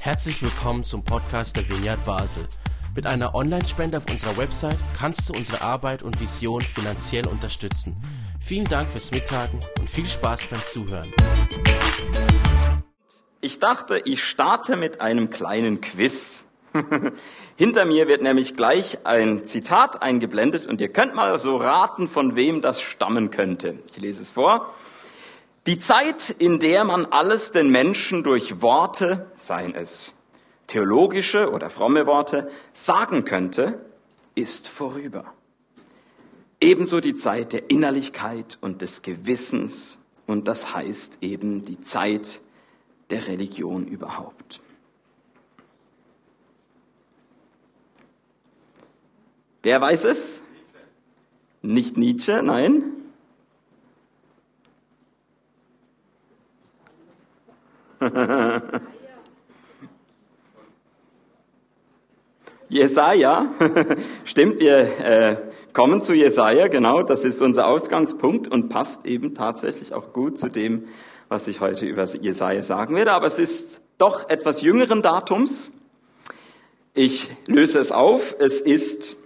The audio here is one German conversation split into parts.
Herzlich willkommen zum Podcast der Vineyard Basel. Mit einer Online-Spende auf unserer Website kannst du unsere Arbeit und Vision finanziell unterstützen. Vielen Dank fürs Mittagen und viel Spaß beim Zuhören. Ich dachte, ich starte mit einem kleinen Quiz. Hinter mir wird nämlich gleich ein Zitat eingeblendet und ihr könnt mal so raten, von wem das stammen könnte. Ich lese es vor. Die Zeit, in der man alles den Menschen durch Worte, seien es theologische oder fromme Worte, sagen könnte, ist vorüber. Ebenso die Zeit der Innerlichkeit und des Gewissens und das heißt eben die Zeit der Religion überhaupt. Wer weiß es? Nicht Nietzsche, nein. Jesaja, stimmt, wir äh, kommen zu Jesaja, genau, das ist unser Ausgangspunkt und passt eben tatsächlich auch gut zu dem, was ich heute über Jesaja sagen werde, aber es ist doch etwas jüngeren Datums. Ich löse es auf, es ist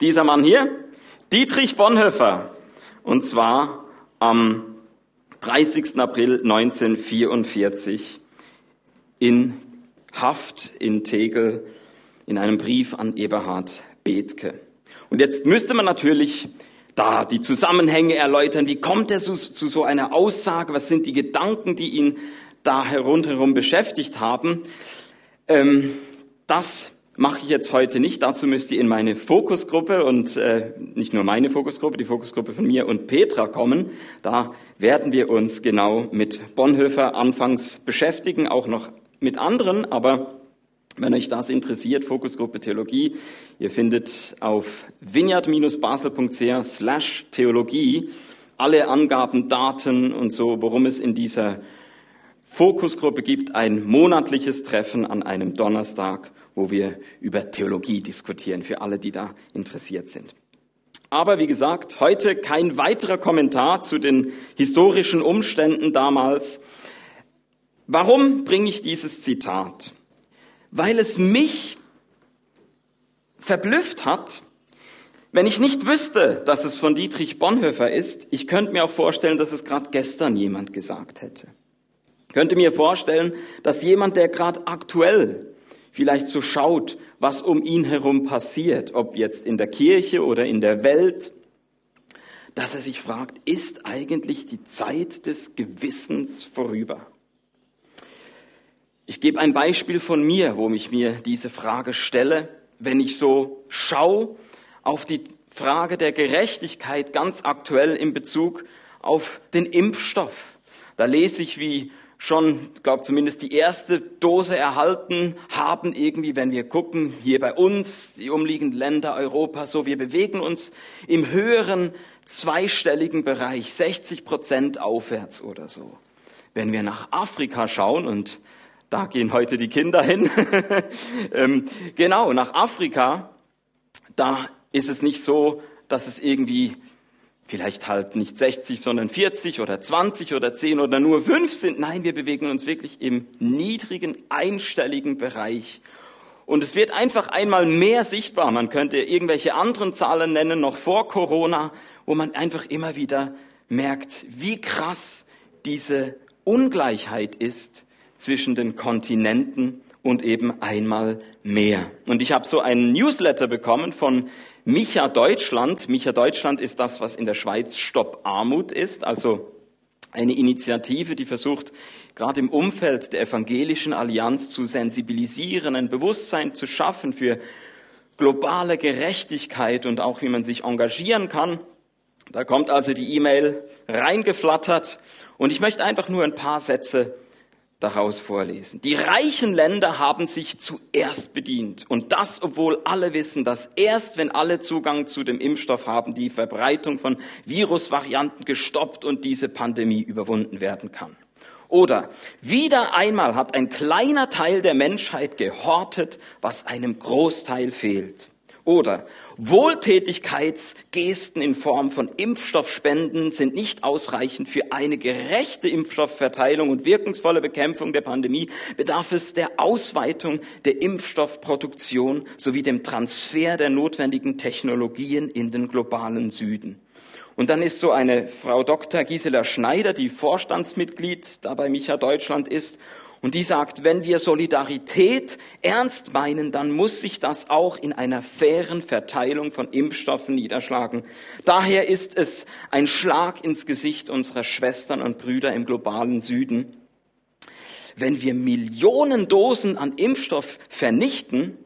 dieser Mann hier, Dietrich Bonhoeffer, und zwar am 30. April 1944 in Haft in Tegel in einem Brief an Eberhard Bethke. Und jetzt müsste man natürlich da die Zusammenhänge erläutern. Wie kommt er zu, zu so einer Aussage? Was sind die Gedanken, die ihn da rundherum beschäftigt haben? Ähm, das mache ich jetzt heute nicht. Dazu müsst ihr in meine Fokusgruppe und äh, nicht nur meine Fokusgruppe, die Fokusgruppe von mir und Petra kommen. Da werden wir uns genau mit Bonhoeffer anfangs beschäftigen, auch noch mit anderen, aber wenn euch das interessiert, Fokusgruppe Theologie, ihr findet auf vineyard-basel.ch slash Theologie alle Angaben, Daten und so, worum es in dieser Fokusgruppe gibt, ein monatliches Treffen an einem Donnerstag, wo wir über Theologie diskutieren, für alle, die da interessiert sind. Aber wie gesagt, heute kein weiterer Kommentar zu den historischen Umständen damals. Warum bringe ich dieses Zitat? Weil es mich verblüfft hat, wenn ich nicht wüsste, dass es von Dietrich Bonhoeffer ist, ich könnte mir auch vorstellen, dass es gerade gestern jemand gesagt hätte. Ich könnte mir vorstellen, dass jemand, der gerade aktuell vielleicht so schaut, was um ihn herum passiert, ob jetzt in der Kirche oder in der Welt, dass er sich fragt, ist eigentlich die Zeit des Gewissens vorüber? Ich gebe ein Beispiel von mir, wo ich mir diese Frage stelle, wenn ich so schaue auf die Frage der Gerechtigkeit ganz aktuell in Bezug auf den Impfstoff. Da lese ich, wie schon, glaube zumindest die erste Dose erhalten haben, irgendwie, wenn wir gucken, hier bei uns, die umliegenden Länder Europa, so, wir bewegen uns im höheren zweistelligen Bereich, 60 Prozent aufwärts oder so. Wenn wir nach Afrika schauen, und da gehen heute die Kinder hin, ähm, genau, nach Afrika, da ist es nicht so, dass es irgendwie vielleicht halt nicht 60, sondern 40 oder 20 oder 10 oder nur 5 sind. Nein, wir bewegen uns wirklich im niedrigen, einstelligen Bereich. Und es wird einfach einmal mehr sichtbar. Man könnte irgendwelche anderen Zahlen nennen, noch vor Corona, wo man einfach immer wieder merkt, wie krass diese Ungleichheit ist zwischen den Kontinenten und eben einmal mehr. Und ich habe so einen Newsletter bekommen von Micha Deutschland. Micha Deutschland ist das, was in der Schweiz Stopp Armut ist, also eine Initiative, die versucht, gerade im Umfeld der evangelischen Allianz zu sensibilisieren, ein Bewusstsein zu schaffen für globale Gerechtigkeit und auch wie man sich engagieren kann. Da kommt also die E-Mail reingeflattert und ich möchte einfach nur ein paar Sätze daraus vorlesen. Die reichen Länder haben sich zuerst bedient. Und das, obwohl alle wissen, dass erst wenn alle Zugang zu dem Impfstoff haben, die Verbreitung von Virusvarianten gestoppt und diese Pandemie überwunden werden kann. Oder wieder einmal hat ein kleiner Teil der Menschheit gehortet, was einem Großteil fehlt. Oder Wohltätigkeitsgesten in Form von Impfstoffspenden sind nicht ausreichend für eine gerechte Impfstoffverteilung und wirkungsvolle Bekämpfung der Pandemie, bedarf es der Ausweitung der Impfstoffproduktion sowie dem Transfer der notwendigen Technologien in den globalen Süden. Und dann ist so eine Frau Dr. Gisela Schneider, die Vorstandsmitglied da bei Micha Deutschland ist und die sagt, wenn wir Solidarität ernst meinen, dann muss sich das auch in einer fairen Verteilung von Impfstoffen niederschlagen. Daher ist es ein Schlag ins Gesicht unserer Schwestern und Brüder im globalen Süden. Wenn wir Millionen Dosen an Impfstoff vernichten,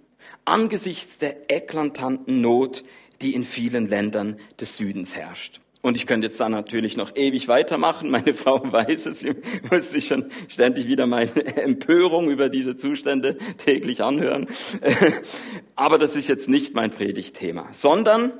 angesichts der eklatanten Not, die in vielen Ländern des Südens herrscht. Und ich könnte jetzt da natürlich noch ewig weitermachen. Meine Frau weiß es, sie muss sich schon ständig wieder meine Empörung über diese Zustände täglich anhören. Aber das ist jetzt nicht mein Predigtthema, sondern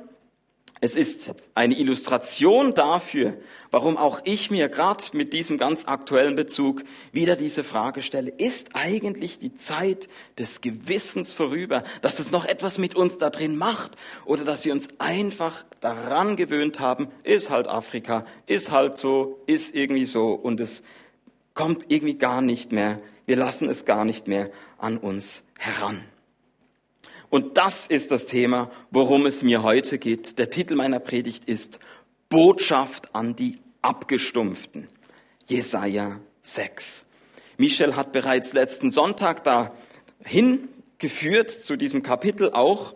es ist eine Illustration dafür, warum auch ich mir gerade mit diesem ganz aktuellen Bezug wieder diese Frage stelle, ist eigentlich die Zeit des Gewissens vorüber, dass es noch etwas mit uns da drin macht oder dass wir uns einfach daran gewöhnt haben, ist halt Afrika, ist halt so, ist irgendwie so und es kommt irgendwie gar nicht mehr, wir lassen es gar nicht mehr an uns heran. Und das ist das Thema, worum es mir heute geht. Der Titel meiner Predigt ist Botschaft an die Abgestumpften. Jesaja 6. Michel hat bereits letzten Sonntag da hingeführt zu diesem Kapitel auch.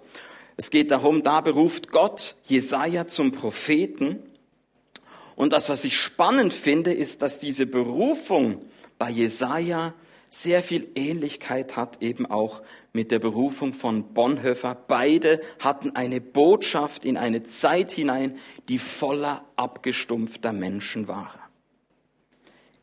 Es geht darum, da beruft Gott Jesaja zum Propheten. Und das, was ich spannend finde, ist, dass diese Berufung bei Jesaja sehr viel Ähnlichkeit hat eben auch mit der Berufung von Bonhoeffer. Beide hatten eine Botschaft in eine Zeit hinein, die voller abgestumpfter Menschen war.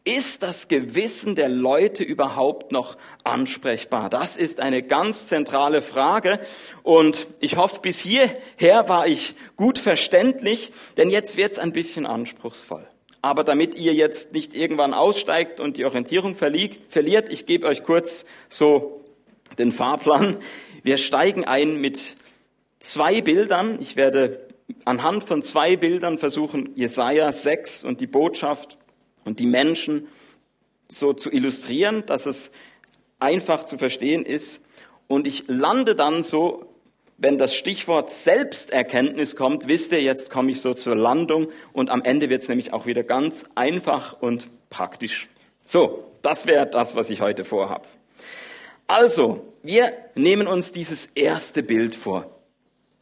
Ist das Gewissen der Leute überhaupt noch ansprechbar? Das ist eine ganz zentrale Frage. Und ich hoffe, bis hierher war ich gut verständlich, denn jetzt wird es ein bisschen anspruchsvoll. Aber damit ihr jetzt nicht irgendwann aussteigt und die Orientierung verliert, ich gebe euch kurz so den Fahrplan. Wir steigen ein mit zwei Bildern. Ich werde anhand von zwei Bildern versuchen, Jesaja 6 und die Botschaft und die Menschen so zu illustrieren, dass es einfach zu verstehen ist. Und ich lande dann so wenn das Stichwort Selbsterkenntnis kommt, wisst ihr, jetzt komme ich so zur Landung und am Ende wird es nämlich auch wieder ganz einfach und praktisch. So, das wäre das, was ich heute vorhab. Also, wir nehmen uns dieses erste Bild vor.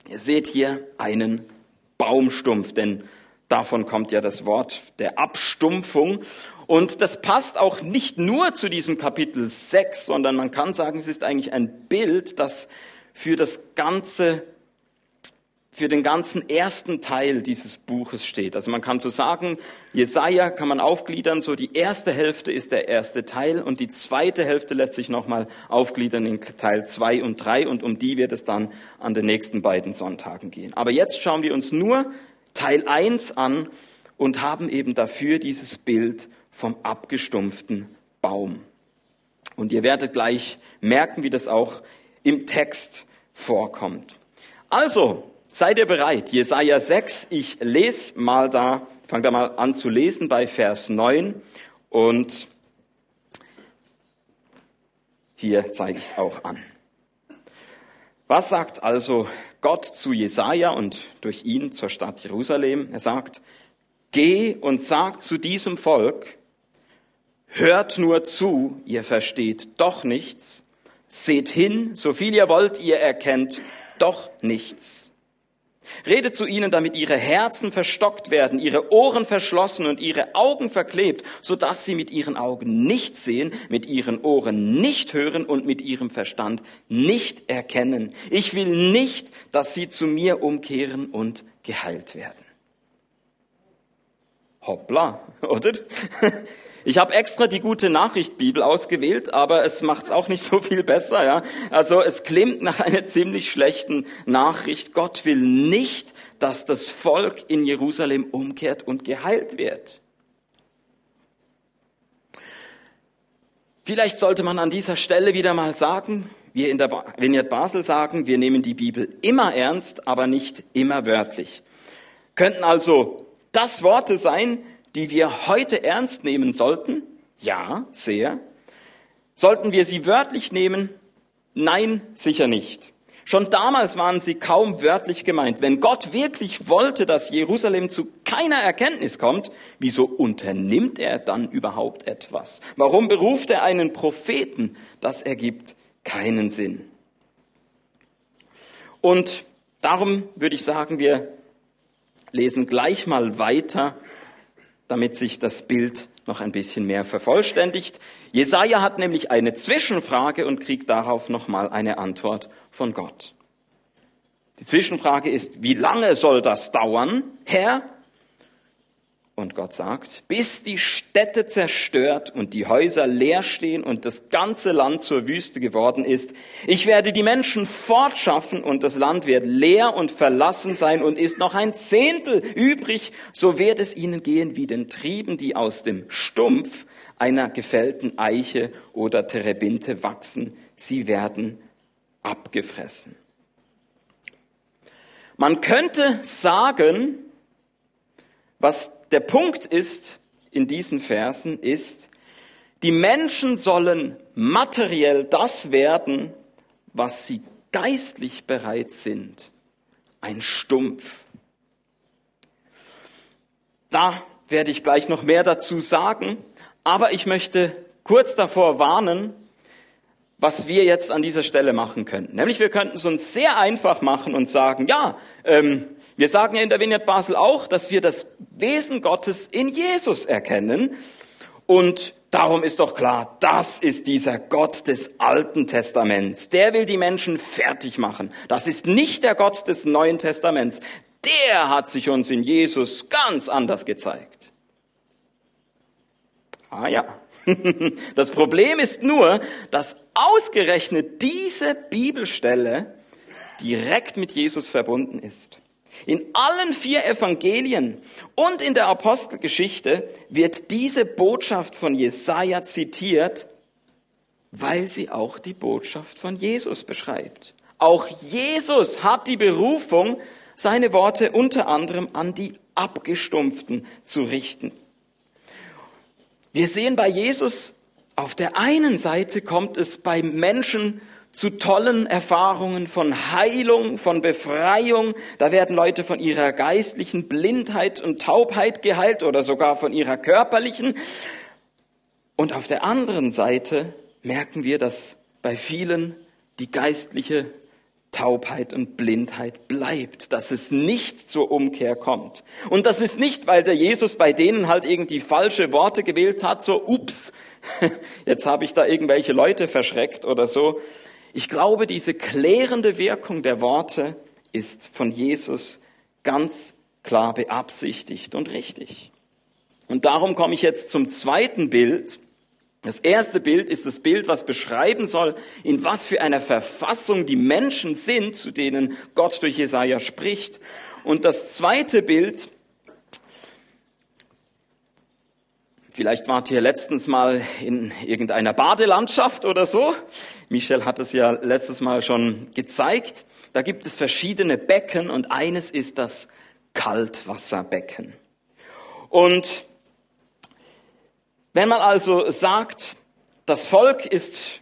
Ihr seht hier einen Baumstumpf, denn davon kommt ja das Wort der Abstumpfung. Und das passt auch nicht nur zu diesem Kapitel 6, sondern man kann sagen, es ist eigentlich ein Bild, das für das ganze, für den ganzen ersten Teil dieses Buches steht. Also man kann so sagen, Jesaja kann man aufgliedern, so die erste Hälfte ist der erste Teil und die zweite Hälfte lässt sich nochmal aufgliedern in Teil zwei und drei und um die wird es dann an den nächsten beiden Sonntagen gehen. Aber jetzt schauen wir uns nur Teil eins an und haben eben dafür dieses Bild vom abgestumpften Baum. Und ihr werdet gleich merken, wie das auch im Text vorkommt. Also, seid ihr bereit? Jesaja 6, ich lese mal da, fange da mal an zu lesen bei Vers 9 und hier zeige ich es auch an. Was sagt also Gott zu Jesaja und durch ihn zur Stadt Jerusalem? Er sagt, geh und sag zu diesem Volk, hört nur zu, ihr versteht doch nichts, Seht hin, so viel ihr wollt, ihr erkennt doch nichts. Redet zu ihnen, damit ihre Herzen verstockt werden, ihre Ohren verschlossen und ihre Augen verklebt, so dass sie mit ihren Augen nicht sehen, mit ihren Ohren nicht hören und mit ihrem Verstand nicht erkennen. Ich will nicht, dass sie zu mir umkehren und geheilt werden. Hoppla, oder? Ich habe extra die gute Nachricht Bibel ausgewählt, aber es macht es auch nicht so viel besser. Ja? Also es klingt nach einer ziemlich schlechten Nachricht. Gott will nicht, dass das Volk in Jerusalem umkehrt und geheilt wird. Vielleicht sollte man an dieser Stelle wieder mal sagen, wir in der Vineyard Basel sagen, wir nehmen die Bibel immer ernst, aber nicht immer wörtlich. Könnten also das Worte sein, die wir heute ernst nehmen sollten? Ja, sehr. Sollten wir sie wörtlich nehmen? Nein, sicher nicht. Schon damals waren sie kaum wörtlich gemeint. Wenn Gott wirklich wollte, dass Jerusalem zu keiner Erkenntnis kommt, wieso unternimmt er dann überhaupt etwas? Warum beruft er einen Propheten? Das ergibt keinen Sinn. Und darum würde ich sagen, wir lesen gleich mal weiter, damit sich das Bild noch ein bisschen mehr vervollständigt. Jesaja hat nämlich eine Zwischenfrage und kriegt darauf nochmal eine Antwort von Gott. Die Zwischenfrage ist, wie lange soll das dauern, Herr? Und Gott sagt, bis die Städte zerstört und die Häuser leer stehen und das ganze Land zur Wüste geworden ist, ich werde die Menschen fortschaffen und das Land wird leer und verlassen sein und ist noch ein Zehntel übrig, so wird es ihnen gehen wie den Trieben, die aus dem Stumpf einer gefällten Eiche oder Terebinte wachsen. Sie werden abgefressen. Man könnte sagen, was der Punkt ist in diesen Versen ist, die Menschen sollen materiell das werden, was sie geistlich bereit sind. Ein Stumpf. Da werde ich gleich noch mehr dazu sagen, aber ich möchte kurz davor warnen, was wir jetzt an dieser Stelle machen könnten. Nämlich wir könnten es uns sehr einfach machen und sagen, ja, ähm, wir sagen ja in der Vineyard Basel auch, dass wir das Wesen Gottes in Jesus erkennen. Und darum ist doch klar, das ist dieser Gott des Alten Testaments. Der will die Menschen fertig machen. Das ist nicht der Gott des Neuen Testaments. Der hat sich uns in Jesus ganz anders gezeigt. Ah ja. Das Problem ist nur, dass ausgerechnet diese Bibelstelle direkt mit Jesus verbunden ist. In allen vier Evangelien und in der Apostelgeschichte wird diese Botschaft von Jesaja zitiert, weil sie auch die Botschaft von Jesus beschreibt. Auch Jesus hat die Berufung, seine Worte unter anderem an die Abgestumpften zu richten. Wir sehen bei Jesus, auf der einen Seite kommt es bei Menschen zu tollen Erfahrungen von Heilung, von Befreiung. Da werden Leute von ihrer geistlichen Blindheit und Taubheit geheilt oder sogar von ihrer körperlichen. Und auf der anderen Seite merken wir, dass bei vielen die geistliche Taubheit und Blindheit bleibt, dass es nicht zur Umkehr kommt. Und das ist nicht, weil der Jesus bei denen halt irgendwie falsche Worte gewählt hat, so ups, jetzt habe ich da irgendwelche Leute verschreckt oder so, ich glaube, diese klärende Wirkung der Worte ist von Jesus ganz klar beabsichtigt und richtig. Und darum komme ich jetzt zum zweiten Bild. Das erste Bild ist das Bild, was beschreiben soll, in was für einer Verfassung die Menschen sind, zu denen Gott durch Jesaja spricht. Und das zweite Bild Vielleicht wart ihr letztens mal in irgendeiner Badelandschaft oder so. Michel hat es ja letztes Mal schon gezeigt. Da gibt es verschiedene Becken und eines ist das Kaltwasserbecken. Und wenn man also sagt, das Volk ist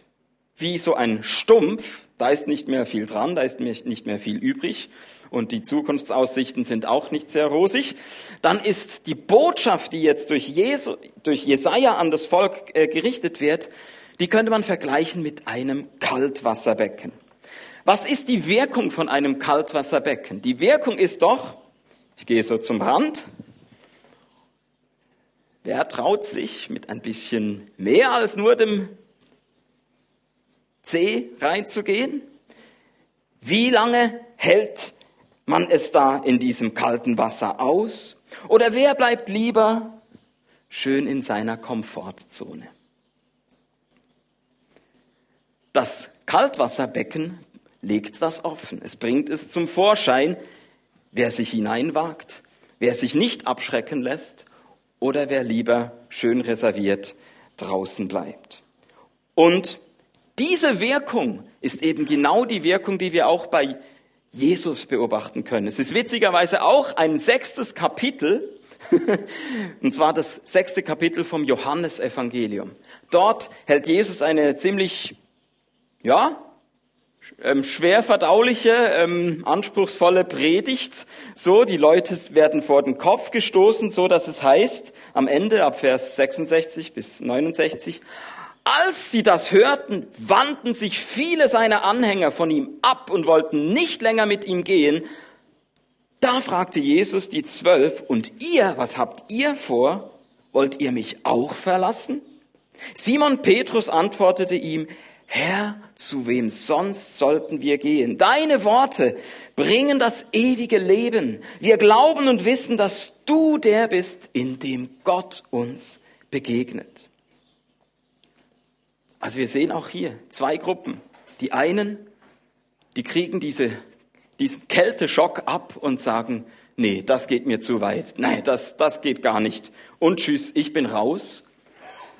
wie so ein Stumpf, da ist nicht mehr viel dran, da ist nicht mehr viel übrig und die Zukunftsaussichten sind auch nicht sehr rosig, dann ist die Botschaft, die jetzt durch, Jesu, durch Jesaja an das Volk äh, gerichtet wird, die könnte man vergleichen mit einem Kaltwasserbecken. Was ist die Wirkung von einem Kaltwasserbecken? Die Wirkung ist doch, ich gehe so zum Rand, wer traut sich mit ein bisschen mehr als nur dem C reinzugehen? Wie lange hält man es da in diesem kalten Wasser aus? Oder wer bleibt lieber schön in seiner Komfortzone? Das Kaltwasserbecken legt das offen. Es bringt es zum Vorschein, wer sich hineinwagt, wer sich nicht abschrecken lässt oder wer lieber schön reserviert draußen bleibt. Und Diese Wirkung ist eben genau die Wirkung, die wir auch bei Jesus beobachten können. Es ist witzigerweise auch ein sechstes Kapitel, und zwar das sechste Kapitel vom Johannesevangelium. Dort hält Jesus eine ziemlich, ja, ähm, schwer verdauliche, ähm, anspruchsvolle Predigt. So, die Leute werden vor den Kopf gestoßen, so dass es heißt, am Ende, ab Vers 66 bis 69, als sie das hörten, wandten sich viele seiner Anhänger von ihm ab und wollten nicht länger mit ihm gehen. Da fragte Jesus die Zwölf, und ihr, was habt ihr vor? Wollt ihr mich auch verlassen? Simon Petrus antwortete ihm, Herr, zu wem sonst sollten wir gehen? Deine Worte bringen das ewige Leben. Wir glauben und wissen, dass du der bist, in dem Gott uns begegnet. Also wir sehen auch hier zwei Gruppen. Die einen, die kriegen diese, diesen Kälteschock ab und sagen, nee, das geht mir zu weit. Nein, das, das geht gar nicht. Und tschüss, ich bin raus.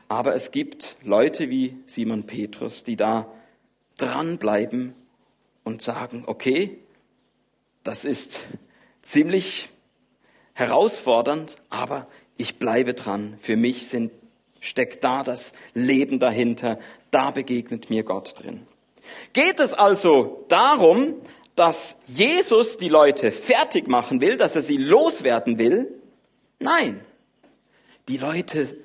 Aber es gibt Leute wie Simon Petrus, die da dranbleiben und sagen, okay, das ist ziemlich herausfordernd, aber ich bleibe dran. Für mich sind, steckt da das Leben dahinter. Da begegnet mir Gott drin. Geht es also darum, dass Jesus die Leute fertig machen will, dass er sie loswerden will? Nein. Die Leute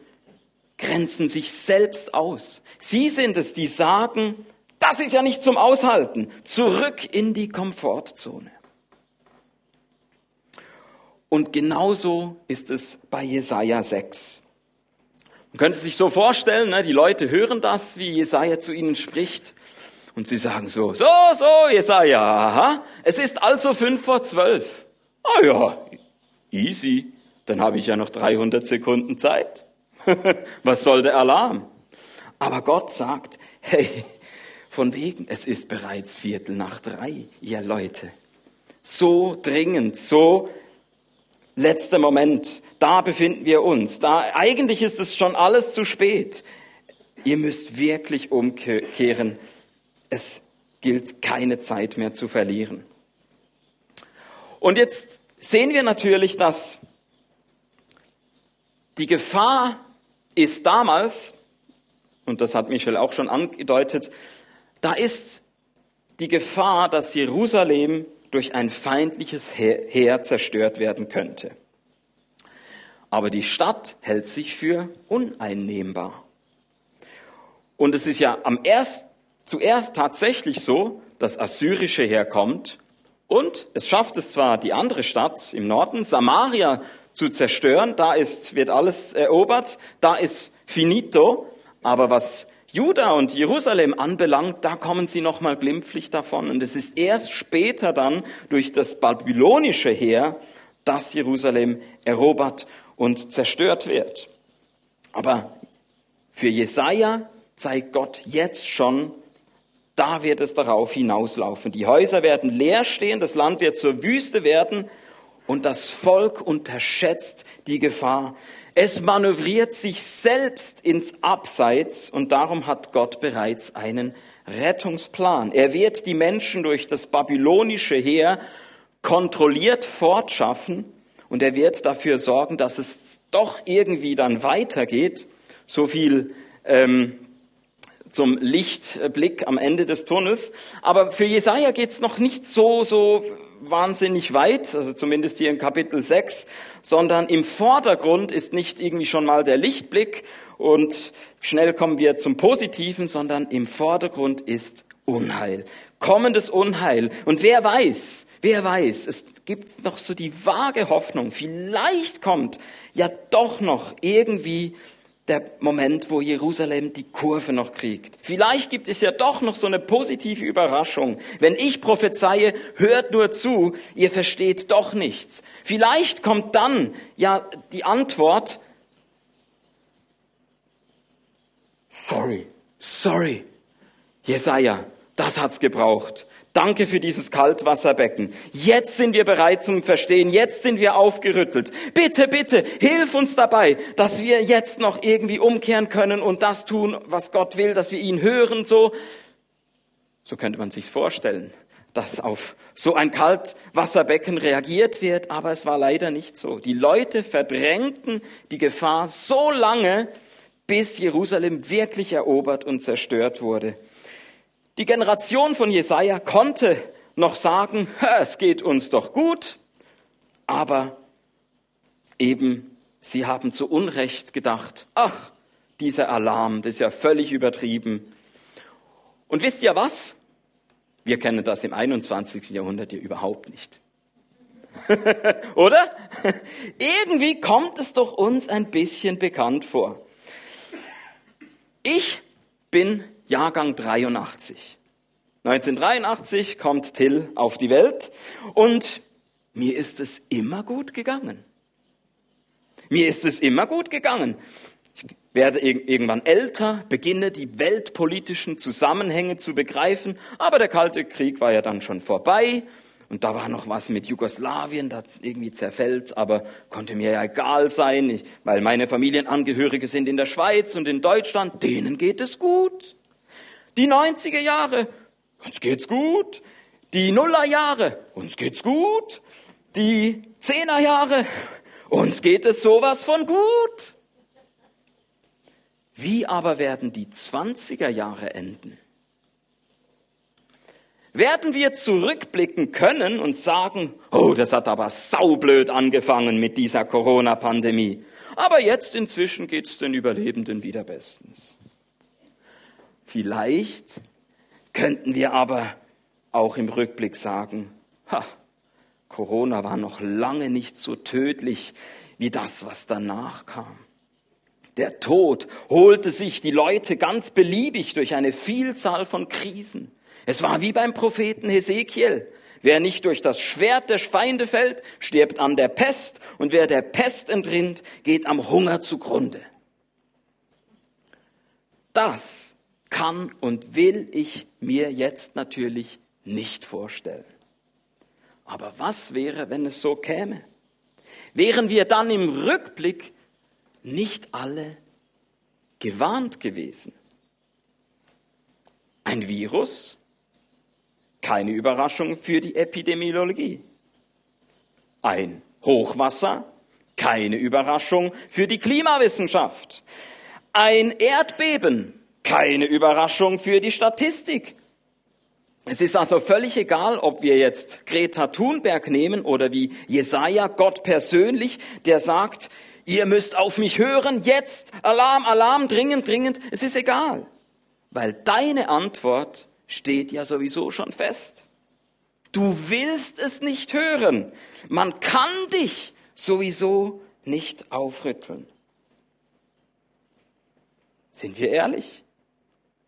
grenzen sich selbst aus. Sie sind es, die sagen, das ist ja nicht zum Aushalten. Zurück in die Komfortzone. Und genauso ist es bei Jesaja 6. Man könnte sich so vorstellen, ne, die Leute hören das, wie Jesaja zu ihnen spricht. Und sie sagen so, so, so, Jesaja, aha, es ist also fünf vor zwölf. Ah ja, easy, dann habe ich ja noch 300 Sekunden Zeit. Was soll der Alarm? Aber Gott sagt, hey, von wegen, es ist bereits Viertel nach drei, ihr Leute. So dringend, so letzter Moment, da befinden wir uns. Da, eigentlich ist es schon alles zu spät. Ihr müsst wirklich umkehren. Es gilt keine Zeit mehr zu verlieren. Und jetzt sehen wir natürlich, dass die Gefahr ist damals, und das hat Michel auch schon angedeutet, da ist die Gefahr, dass Jerusalem durch ein feindliches Heer zerstört werden könnte. Aber die Stadt hält sich für uneinnehmbar. Und es ist ja am erst, zuerst tatsächlich so, dass assyrische Heer kommt und es schafft es zwar, die andere Stadt im Norden, Samaria, zu zerstören. Da ist, wird alles erobert. Da ist finito. Aber was Juda und Jerusalem anbelangt, da kommen sie nochmal glimpflich davon. Und es ist erst später dann durch das babylonische Heer, dass Jerusalem erobert und zerstört wird. Aber für Jesaja zeigt Gott jetzt schon, da wird es darauf hinauslaufen. Die Häuser werden leer stehen, das Land wird zur Wüste werden und das Volk unterschätzt die Gefahr. Es manövriert sich selbst ins Abseits und darum hat Gott bereits einen Rettungsplan. Er wird die Menschen durch das babylonische Heer kontrolliert fortschaffen und er wird dafür sorgen, dass es doch irgendwie dann weitergeht. So viel ähm, zum Lichtblick am Ende des Tunnels. Aber für Jesaja geht's noch nicht so so wahnsinnig weit, also zumindest hier in Kapitel 6, sondern im Vordergrund ist nicht irgendwie schon mal der Lichtblick und schnell kommen wir zum Positiven, sondern im Vordergrund ist Unheil, kommendes Unheil. Und wer weiß, wer weiß, es gibt noch so die vage Hoffnung, vielleicht kommt ja doch noch irgendwie der Moment, wo Jerusalem die Kurve noch kriegt. Vielleicht gibt es ja doch noch so eine positive Überraschung. Wenn ich prophezeie, hört nur zu, ihr versteht doch nichts. Vielleicht kommt dann ja die Antwort, sorry, sorry, Jesaja, das hat's gebraucht. Danke für dieses Kaltwasserbecken. Jetzt sind wir bereit zum Verstehen. Jetzt sind wir aufgerüttelt. Bitte, bitte, hilf uns dabei, dass wir jetzt noch irgendwie umkehren können und das tun, was Gott will, dass wir ihn hören, so. So könnte man sich's vorstellen, dass auf so ein Kaltwasserbecken reagiert wird, aber es war leider nicht so. Die Leute verdrängten die Gefahr so lange, bis Jerusalem wirklich erobert und zerstört wurde. Die Generation von Jesaja konnte noch sagen, es geht uns doch gut, aber eben sie haben zu Unrecht gedacht, ach, dieser Alarm, das ist ja völlig übertrieben. Und wisst ihr was? Wir kennen das im 21. Jahrhundert ja überhaupt nicht. Oder? Irgendwie kommt es doch uns ein bisschen bekannt vor. Ich bin Jahrgang 83. 1983 kommt Till auf die Welt und mir ist es immer gut gegangen. Mir ist es immer gut gegangen. Ich werde irgendwann älter, beginne die weltpolitischen Zusammenhänge zu begreifen, aber der Kalte Krieg war ja dann schon vorbei und da war noch was mit Jugoslawien, das irgendwie zerfällt, aber konnte mir ja egal sein, weil meine Familienangehörige sind in der Schweiz und in Deutschland, denen geht es gut. Die 90er Jahre, uns geht's gut. Die Nullerjahre, uns geht's gut. Die Zehnerjahre, uns geht es sowas von gut. Wie aber werden die 20er Jahre enden? werden wir zurückblicken können und sagen, oh, das hat aber saublöd angefangen mit dieser Corona-Pandemie. Aber jetzt inzwischen geht's den Überlebenden wieder bestens. Vielleicht könnten wir aber auch im Rückblick sagen, ha, Corona war noch lange nicht so tödlich wie das, was danach kam. Der Tod holte sich die Leute ganz beliebig durch eine Vielzahl von Krisen. Es war wie beim Propheten Hesekiel. Wer nicht durch das Schwert der Feinde fällt, stirbt an der Pest, und wer der Pest entrinnt, geht am Hunger zugrunde. Das kann und will ich mir jetzt natürlich nicht vorstellen. Aber was wäre, wenn es so käme? Wären wir dann im Rückblick nicht alle gewarnt gewesen? Ein Virus, keine Überraschung für die Epidemiologie. Ein Hochwasser, keine Überraschung für die Klimawissenschaft. Ein Erdbeben, keine Überraschung für die Statistik. Es ist also völlig egal, ob wir jetzt Greta Thunberg nehmen oder wie Jesaja, Gott persönlich, der sagt, ihr müsst auf mich hören, jetzt, Alarm, Alarm, dringend, dringend. Es ist egal, weil deine Antwort steht ja sowieso schon fest. Du willst es nicht hören. Man kann dich sowieso nicht aufrütteln. Sind wir ehrlich?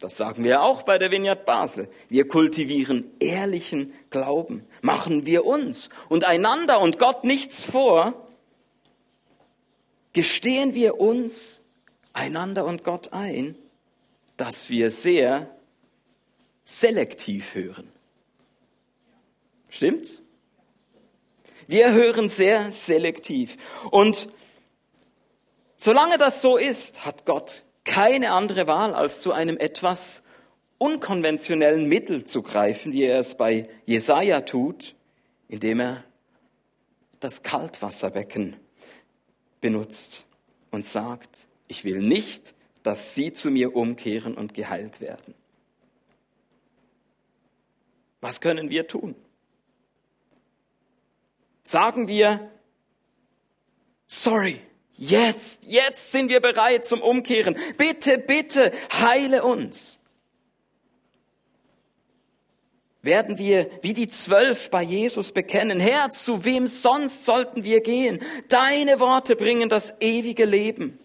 Das sagen wir auch bei der Vineyard Basel. Wir kultivieren ehrlichen Glauben. Machen wir uns und einander und Gott nichts vor. Gestehen wir uns einander und Gott ein, dass wir sehr selektiv hören. Stimmt? Wir hören sehr selektiv. Und solange das so ist, hat Gott keine andere Wahl, als zu einem etwas unkonventionellen Mittel zu greifen, wie er es bei Jesaja tut, indem er das Kaltwasserbecken benutzt und sagt, ich will nicht, dass sie zu mir umkehren und geheilt werden. Was können wir tun? Sagen wir, sorry, jetzt, jetzt sind wir bereit zum Umkehren. Bitte, bitte, heile uns. Werden wir wie die Zwölf bei Jesus bekennen, Herr, zu wem sonst sollten wir gehen? Deine Worte bringen das ewige Leben.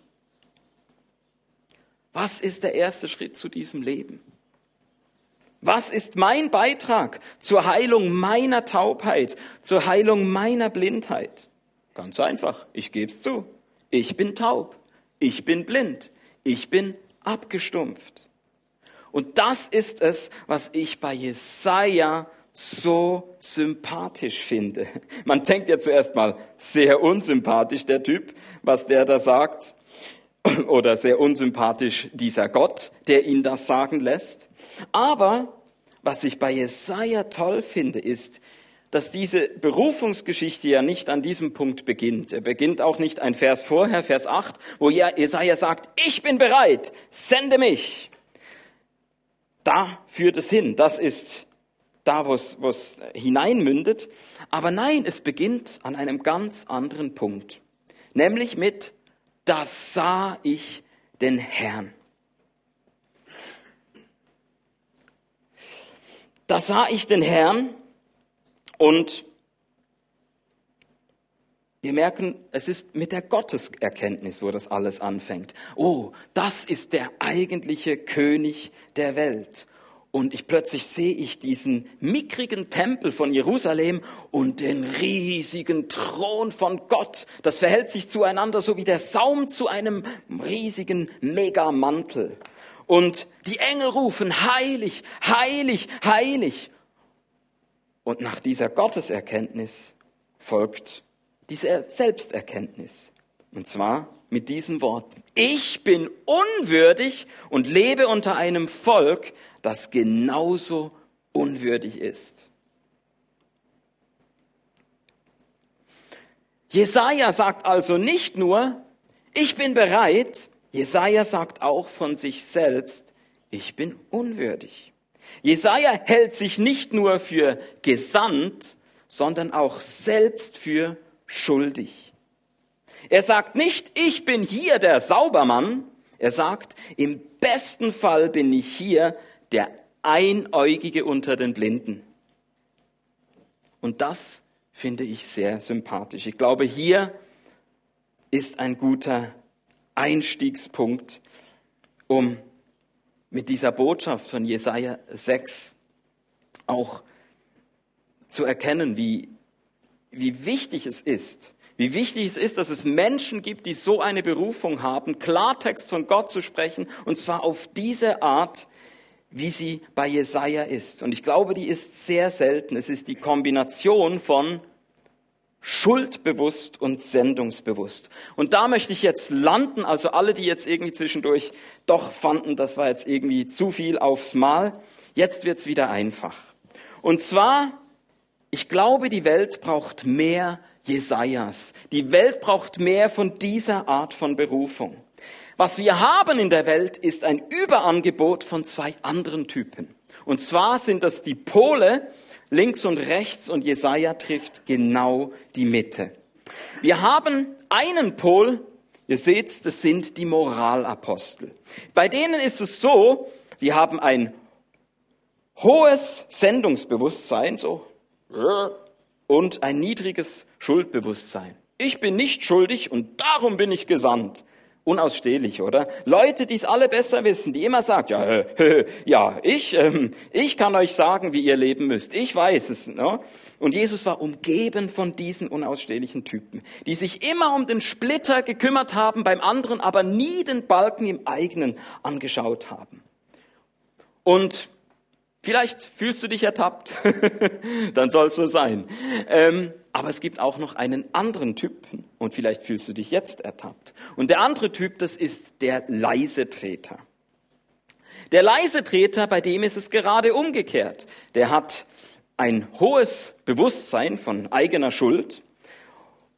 Was ist der erste Schritt zu diesem Leben? Was ist mein Beitrag zur Heilung meiner Taubheit, zur Heilung meiner Blindheit? Ganz einfach, ich gebe es zu. Ich bin taub, ich bin blind, ich bin abgestumpft. Und das ist es, was ich bei Jesaja so sympathisch finde. Man denkt ja zuerst mal, sehr unsympathisch der Typ, was der da sagt. Oder sehr unsympathisch dieser Gott, der ihn das sagen lässt. Aber was ich bei Jesaja toll finde, ist, dass diese Berufungsgeschichte ja nicht an diesem Punkt beginnt. Er beginnt auch nicht ein Vers vorher, Vers 8, wo Jesaja sagt, ich bin bereit, sende mich. Da führt es hin. Das ist da, wo es, hineinmündet. Aber nein, es beginnt an einem ganz anderen Punkt. Nämlich mit, da sah ich den Herrn. Da sah ich den Herrn und wir merken, es ist mit der Gotteserkenntnis, wo das alles anfängt. Oh, das ist der eigentliche König der Welt. Und ich plötzlich sehe ich diesen mickrigen Tempel von Jerusalem und den riesigen Thron von Gott. Das verhält sich zueinander so wie der Saum zu einem riesigen Megamantel. Und die Engel rufen, heilig, heilig, heilig. Und nach dieser Gotteserkenntnis folgt diese Selbsterkenntnis. Und zwar mit diesen Worten. Ich bin unwürdig und lebe unter einem Volk, das genauso unwürdig ist. Jesaja sagt also nicht nur, ich bin bereit, Jesaja sagt auch von sich selbst, ich bin unwürdig. Jesaja hält sich nicht nur für gesandt, sondern auch selbst für schuldig. Er sagt nicht, ich bin hier der Saubermann. Er sagt, im besten Fall bin ich hier der Einäugige unter den Blinden. Und das finde ich sehr sympathisch. Ich glaube, hier ist ein guter Einstiegspunkt, um mit dieser Botschaft von Jesaja 6 auch zu erkennen, wie, wie wichtig es ist, wie wichtig es ist, dass es Menschen gibt, die so eine Berufung haben, Klartext von Gott zu sprechen, und zwar auf diese Art, wie sie bei Jesaja ist. Und ich glaube, die ist sehr selten. Es ist die Kombination von schuldbewusst und sendungsbewusst. Und da möchte ich jetzt landen, also alle, die jetzt irgendwie zwischendurch doch fanden, das war jetzt irgendwie zu viel aufs Mal. Jetzt wird's wieder einfach. Und zwar, ich glaube, die Welt braucht mehr Jesajas. Die Welt braucht mehr von dieser Art von Berufung. Was wir haben in der Welt ist ein Überangebot von zwei anderen Typen. Und zwar sind das die Pole, links und rechts und Jesaja trifft genau die Mitte. Wir haben einen Pol, ihr seht, das sind die Moralapostel. Bei denen ist es so, die haben ein hohes Sendungsbewusstsein, so, und ein niedriges Schuldbewusstsein. Ich bin nicht schuldig und darum bin ich gesandt. Unausstehlich, oder? Leute, die es alle besser wissen, die immer sagen, ja, äh, ja, ich, ähm, ich kann euch sagen, wie ihr leben müsst. Ich weiß es. Ne? Und Jesus war umgeben von diesen unausstehlichen Typen, die sich immer um den Splitter gekümmert haben beim anderen, aber nie den Balken im eigenen angeschaut haben. Und Vielleicht fühlst du dich ertappt, dann soll es so sein. Ähm, aber es gibt auch noch einen anderen Typen und vielleicht fühlst du dich jetzt ertappt. Und der andere Typ, das ist der leise Treter. Der leise Treter, bei dem ist es gerade umgekehrt. Der hat ein hohes Bewusstsein von eigener Schuld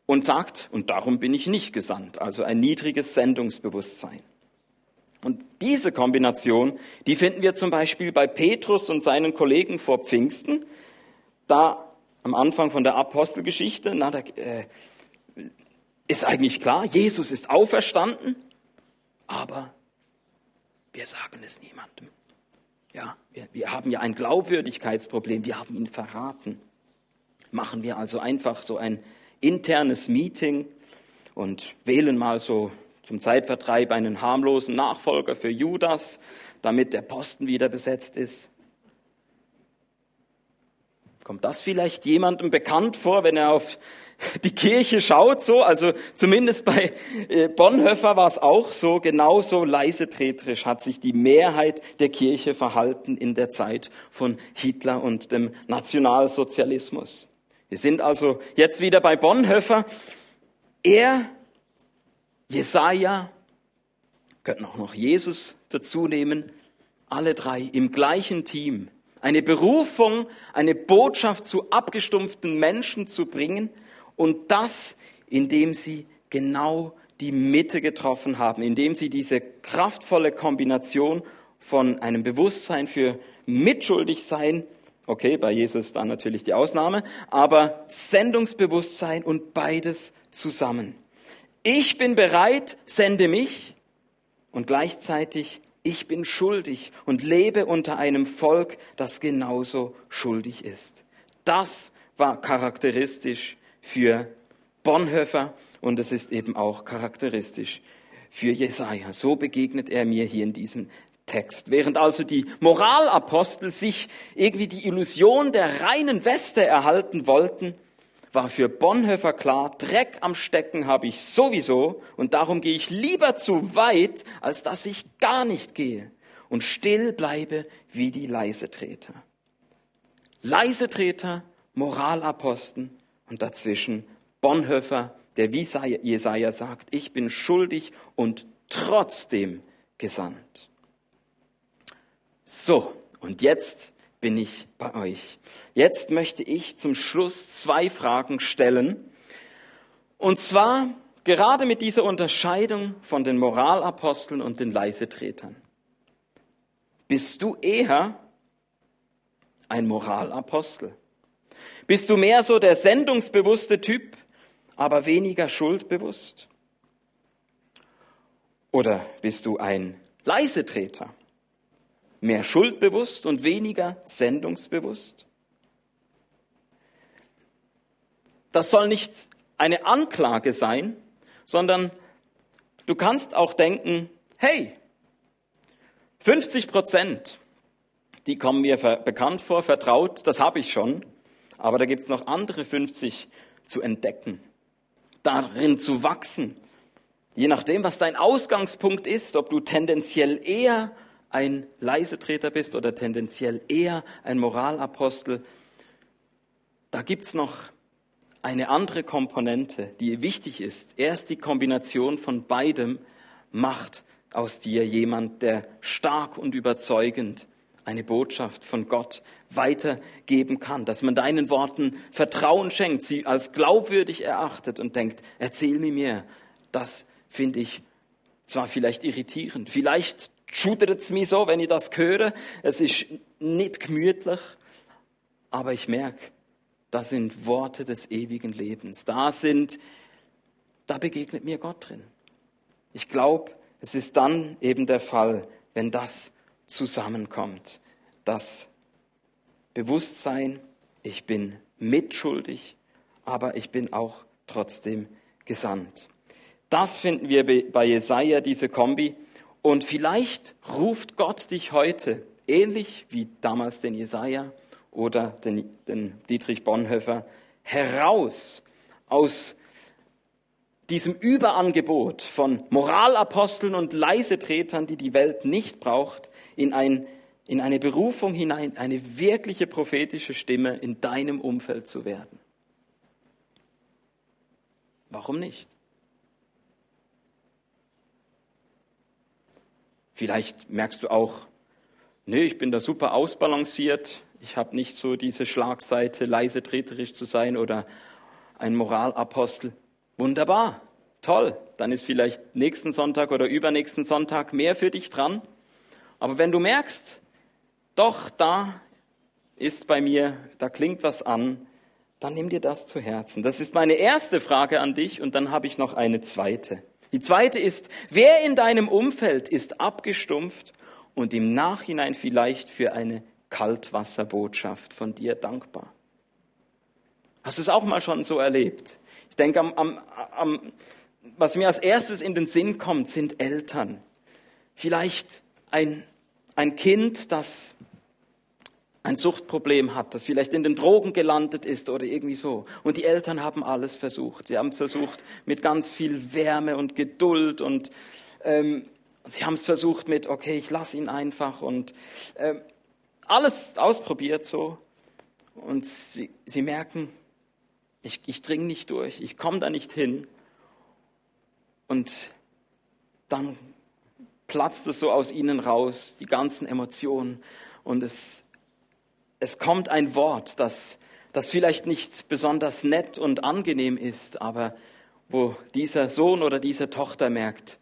und sagt, und darum bin ich nicht gesandt, also ein niedriges Sendungsbewusstsein. Und diese Kombination, die finden wir zum Beispiel bei Petrus und seinen Kollegen vor Pfingsten. Da am Anfang von der Apostelgeschichte, na, da, äh, ist eigentlich klar, Jesus ist auferstanden, aber wir sagen es niemandem. Ja, wir, wir haben ja ein Glaubwürdigkeitsproblem, wir haben ihn verraten. Machen wir also einfach so ein internes Meeting und wählen mal so zum Zeitvertreib einen harmlosen Nachfolger für Judas, damit der Posten wieder besetzt ist. Kommt das vielleicht jemandem bekannt vor, wenn er auf die Kirche schaut so, also zumindest bei äh, Bonhoeffer war es auch so, genauso leisetreterisch hat sich die Mehrheit der Kirche verhalten in der Zeit von Hitler und dem Nationalsozialismus. Wir sind also jetzt wieder bei Bonhoeffer. Er, Jesaja, könnten auch noch Jesus dazu nehmen, alle drei im gleichen Team. Eine Berufung, eine Botschaft zu abgestumpften Menschen zu bringen und das, indem sie genau die Mitte getroffen haben, indem sie diese kraftvolle Kombination von einem Bewusstsein für Mitschuldigsein, okay, bei Jesus dann natürlich die Ausnahme, aber Sendungsbewusstsein und beides zusammen. Ich bin bereit, sende mich und gleichzeitig ich bin schuldig und lebe unter einem Volk, das genauso schuldig ist. Das war charakteristisch für Bonhoeffer und es ist eben auch charakteristisch für Jesaja. So begegnet er mir hier in diesem Text. Während also die Moralapostel sich irgendwie die Illusion der reinen Weste erhalten wollten, war für Bonhoeffer klar, Dreck am Stecken habe ich sowieso und darum gehe ich lieber zu weit, als dass ich gar nicht gehe und still bleibe wie die Leisetreter. Leisetreter, Moralaposten und dazwischen Bonhoeffer, der wie Jesaja sagt, ich bin schuldig und trotzdem gesandt. So, und jetzt bin ich bei euch. Jetzt möchte ich zum Schluss zwei Fragen stellen. Und zwar gerade mit dieser Unterscheidung von den Moralaposteln und den Leisetretern. Bist du eher ein Moralapostel? Bist du mehr so der sendungsbewusste Typ, aber weniger schuldbewusst? Oder bist du ein Leisetreter, mehr schuldbewusst und weniger sendungsbewusst? Das soll nicht eine Anklage sein, sondern du kannst auch denken, hey, 50 Prozent, die kommen mir bekannt vor, vertraut, das habe ich schon. Aber da gibt es noch andere 50 zu entdecken, darin zu wachsen. Je nachdem, was dein Ausgangspunkt ist, ob du tendenziell eher ein Leisetreter bist oder tendenziell eher ein Moralapostel, da gibt es noch eine andere Komponente, die wichtig ist. Erst die Kombination von beidem macht aus dir jemand, der stark und überzeugend eine Botschaft von Gott weitergeben kann, dass man deinen Worten Vertrauen schenkt, sie als glaubwürdig erachtet und denkt, erzähl mir mehr. Das finde ich zwar vielleicht irritierend, vielleicht schudert es mir so, wenn ich das höre, es ist nicht gemütlich, aber ich merke, das sind Worte des ewigen Lebens. Da sind, da begegnet mir Gott drin. Ich glaube, es ist dann eben der Fall, wenn das zusammenkommt. Das Bewusstsein, ich bin mitschuldig, aber ich bin auch trotzdem gesandt. Das finden wir bei Jesaja, diese Kombi. Und vielleicht ruft Gott dich heute, ähnlich wie damals den Jesaja oder den, den Dietrich Bonhoeffer, heraus aus diesem Überangebot von Moralaposteln und Leisetretern, die die Welt nicht braucht, in, ein, in eine Berufung hinein, eine wirkliche prophetische Stimme in deinem Umfeld zu werden. Warum nicht? Vielleicht merkst du auch, nee, ich bin da super ausbalanciert, ich habe nicht so diese Schlagseite, leise treterisch zu sein oder ein Moralapostel. Wunderbar, toll, dann ist vielleicht nächsten Sonntag oder übernächsten Sonntag mehr für dich dran. Aber wenn du merkst, doch, da ist bei mir, da klingt was an, dann nimm dir das zu Herzen. Das ist meine erste Frage an dich und dann habe ich noch eine zweite. Die zweite ist, wer in deinem Umfeld ist abgestumpft und im Nachhinein vielleicht für eine Kaltwasserbotschaft von dir dankbar? Hast du es auch mal schon so erlebt? Ich denke, am, am, am, was mir als erstes in den Sinn kommt, sind Eltern. Vielleicht ein, ein Kind, das ein Suchtproblem hat, das vielleicht in den Drogen gelandet ist oder irgendwie so. Und die Eltern haben alles versucht. Sie haben versucht mit ganz viel Wärme und Geduld und ähm, sie haben es versucht mit, okay, ich lasse ihn einfach und ähm, alles ausprobiert so. Und sie, sie merken, ich, ich dringe nicht durch, ich komme da nicht hin. Und dann platzt es so aus ihnen raus, die ganzen Emotionen. Und es, es kommt ein Wort, das, das vielleicht nicht besonders nett und angenehm ist, aber wo dieser Sohn oder diese Tochter merkt,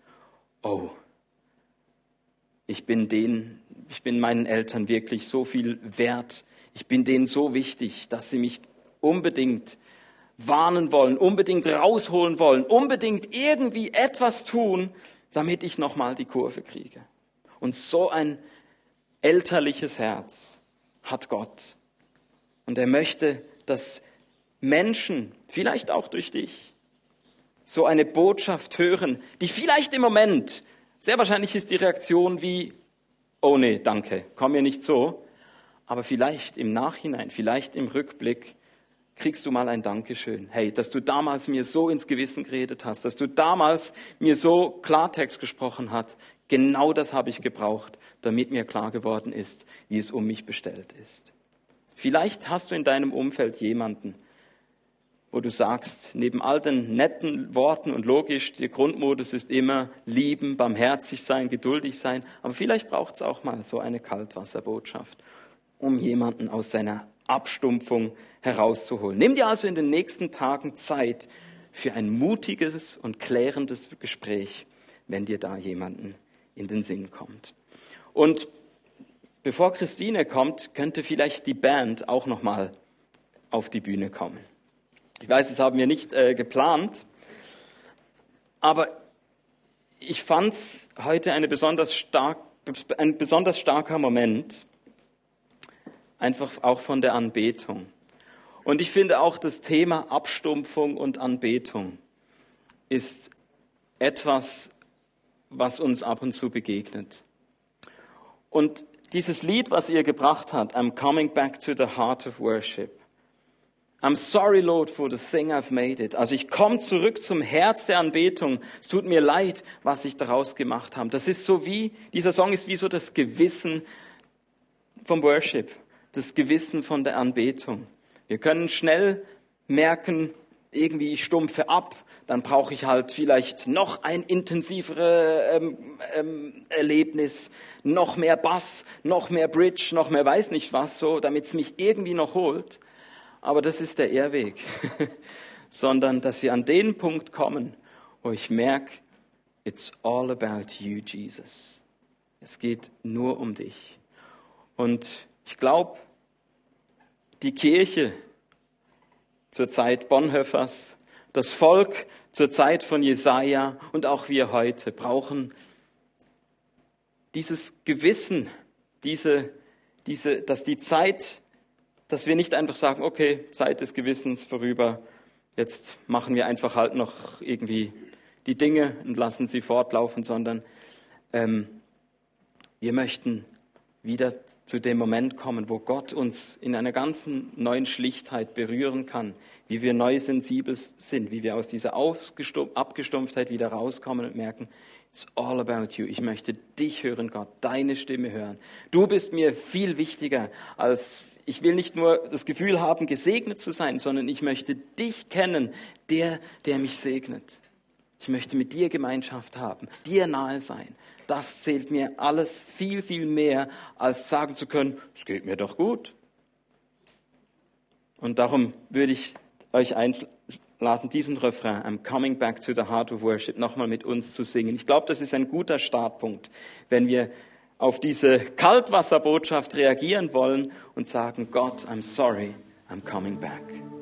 oh, ich bin den, ich bin meinen Eltern wirklich so viel wert, ich bin denen so wichtig, dass sie mich unbedingt warnen wollen, unbedingt rausholen wollen, unbedingt irgendwie etwas tun, damit ich nochmal die Kurve kriege. Und so ein elterliches Herz hat Gott. Und er möchte, dass Menschen, vielleicht auch durch dich, so eine Botschaft hören, die vielleicht im Moment, sehr wahrscheinlich ist die Reaktion wie, oh nee, danke, komm mir nicht so, aber vielleicht im Nachhinein, vielleicht im Rückblick kriegst du mal ein Dankeschön. Hey, dass du damals mir so ins Gewissen geredet hast, dass du damals mir so Klartext gesprochen hast. Genau das habe ich gebraucht, damit mir klar geworden ist, wie es um mich bestellt ist. Vielleicht hast du in deinem Umfeld jemanden, wo du sagst, neben all den netten Worten und logisch, der Grundmodus ist immer lieben, barmherzig sein, geduldig sein, aber vielleicht braucht es auch mal so eine Kaltwasserbotschaft, um jemanden aus seiner Abstumpfung herauszuholen. Nimm dir also in den nächsten Tagen Zeit für ein mutiges und klärendes Gespräch, wenn dir da jemanden in den Sinn kommt. Und bevor Christine kommt, könnte vielleicht die Band auch noch mal auf die Bühne kommen. Ich weiß, das haben wir nicht äh, geplant, aber ich fand es heute eine besonders stark, ein besonders starker Moment, einfach auch von der Anbetung. Und ich finde auch das Thema Abstumpfung und Anbetung ist etwas, was uns ab und zu begegnet. Und dieses Lied, was ihr gebracht habt, I'm coming back to the heart of worship. I'm sorry, Lord, for the thing I've made it. Also ich komme zurück zum Herz der Anbetung. Es tut mir leid, was ich daraus gemacht habe. Das ist so wie, dieser Song ist wie so das Gewissen vom Worship das Gewissen von der Anbetung. Wir können schnell merken, irgendwie ich stumpfe ab, dann brauche ich halt vielleicht noch ein intensiveres ähm, ähm, Erlebnis, noch mehr Bass, noch mehr Bridge, noch mehr weiß nicht was, so, damit es mich irgendwie noch holt. Aber das ist der Irrweg, sondern dass wir an den Punkt kommen, wo ich merke, it's all about you, Jesus. Es geht nur um dich. Und ich glaube, die Kirche zur Zeit Bonhoeffers, das Volk zur Zeit von Jesaja und auch wir heute brauchen dieses Gewissen, diese, diese, dass die Zeit, dass wir nicht einfach sagen, okay, Zeit des Gewissens vorüber, jetzt machen wir einfach halt noch irgendwie die Dinge und lassen sie fortlaufen, sondern ähm, wir möchten wieder zu dem Moment kommen, wo Gott uns in einer ganzen neuen Schlichtheit berühren kann, wie wir neu sensibel sind, wie wir aus dieser Abgestumpftheit wieder rauskommen und merken, it's all about you. Ich möchte dich hören, Gott, deine Stimme hören. Du bist mir viel wichtiger als ich will nicht nur das Gefühl haben, gesegnet zu sein, sondern ich möchte dich kennen, der, der mich segnet. Ich möchte mit dir Gemeinschaft haben, dir nahe sein das zählt mir alles viel, viel mehr, als sagen zu können, es geht mir doch gut. Und darum würde ich euch einladen, diesen Refrain, I'm coming back to the heart of worship, nochmal mit uns zu singen. Ich glaube, das ist ein guter Startpunkt, wenn wir auf diese Kaltwasserbotschaft reagieren wollen und sagen, Gott, I'm sorry, I'm coming back.